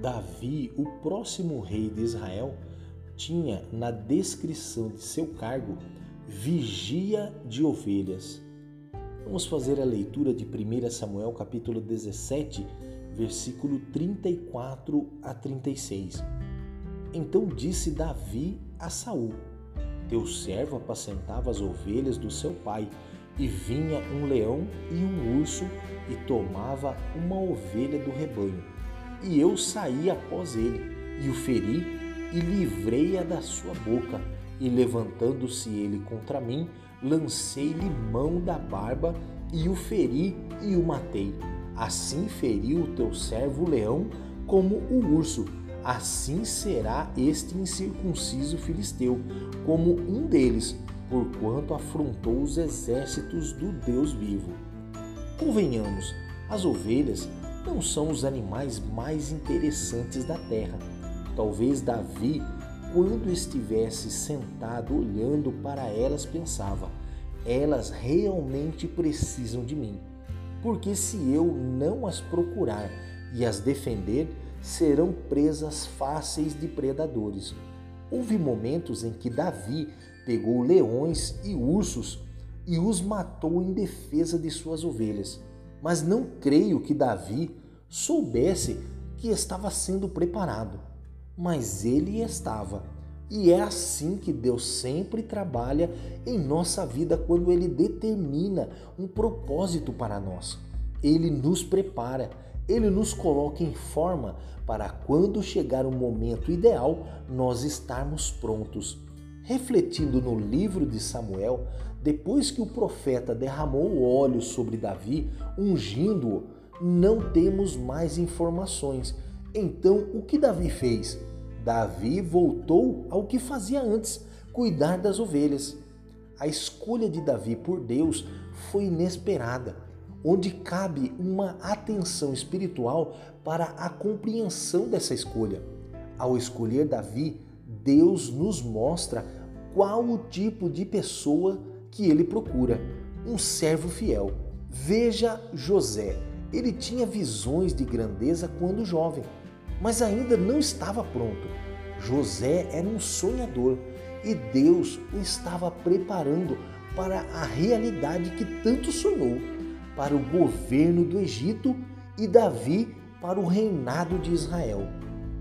Davi, o próximo rei de Israel, tinha na descrição de seu cargo vigia de ovelhas. Vamos fazer a leitura de 1 Samuel capítulo 17, versículo 34 a 36. Então disse Davi a Saul: Teu servo apacentava as ovelhas do seu pai, e vinha um leão e um urso e tomava uma ovelha do rebanho. E eu saí após ele, e o feri, e livrei-a da sua boca. E levantando-se ele contra mim, lancei-lhe mão da barba, e o feri e o matei. Assim feriu o teu servo o leão como o urso. Assim será este incircunciso filisteu, como um deles, porquanto afrontou os exércitos do Deus vivo. Convenhamos, as ovelhas não são os animais mais interessantes da terra. Talvez Davi, quando estivesse sentado olhando para elas, pensava: elas realmente precisam de mim porque se eu não as procurar e as defender, serão presas fáceis de predadores. Houve momentos em que Davi pegou leões e ursos e os matou em defesa de suas ovelhas. Mas não creio que Davi soubesse que estava sendo preparado. Mas ele estava. E é assim que Deus sempre trabalha em nossa vida quando Ele determina um propósito para nós. Ele nos prepara, Ele nos coloca em forma para quando chegar o momento ideal nós estarmos prontos. Refletindo no livro de Samuel, depois que o profeta derramou óleo sobre Davi, ungindo-o, não temos mais informações. Então, o que Davi fez? Davi voltou ao que fazia antes, cuidar das ovelhas. A escolha de Davi por Deus foi inesperada, onde cabe uma atenção espiritual para a compreensão dessa escolha. Ao escolher Davi, Deus nos mostra qual o tipo de pessoa que ele procura: um servo fiel. Veja José, ele tinha visões de grandeza quando jovem mas ainda não estava pronto. José era um sonhador e Deus o estava preparando para a realidade que tanto sonhou, para o governo do Egito e Davi para o reinado de Israel.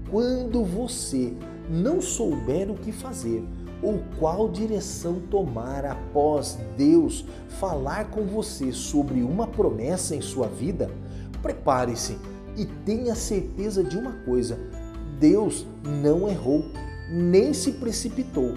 Quando você não souber o que fazer ou qual direção tomar após Deus falar com você sobre uma promessa em sua vida, prepare-se e tenha certeza de uma coisa: Deus não errou, nem se precipitou.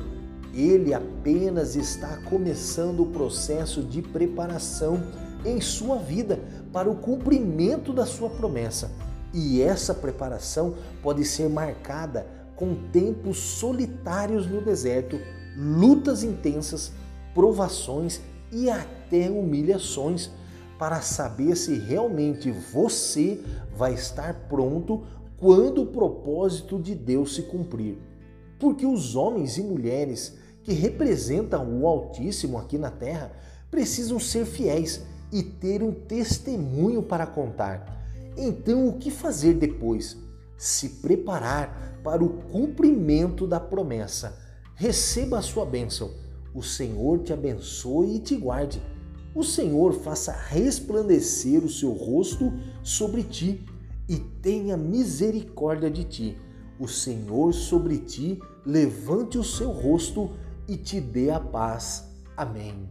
Ele apenas está começando o processo de preparação em sua vida para o cumprimento da sua promessa. E essa preparação pode ser marcada com tempos solitários no deserto, lutas intensas, provações e até humilhações para saber se realmente você vai estar pronto quando o propósito de Deus se cumprir. Porque os homens e mulheres que representam o Altíssimo aqui na terra precisam ser fiéis e ter um testemunho para contar. Então, o que fazer depois? Se preparar para o cumprimento da promessa. Receba a sua bênção. O Senhor te abençoe e te guarde o Senhor faça resplandecer o seu rosto sobre ti e tenha misericórdia de ti. O Senhor sobre ti levante o seu rosto e te dê a paz. Amém.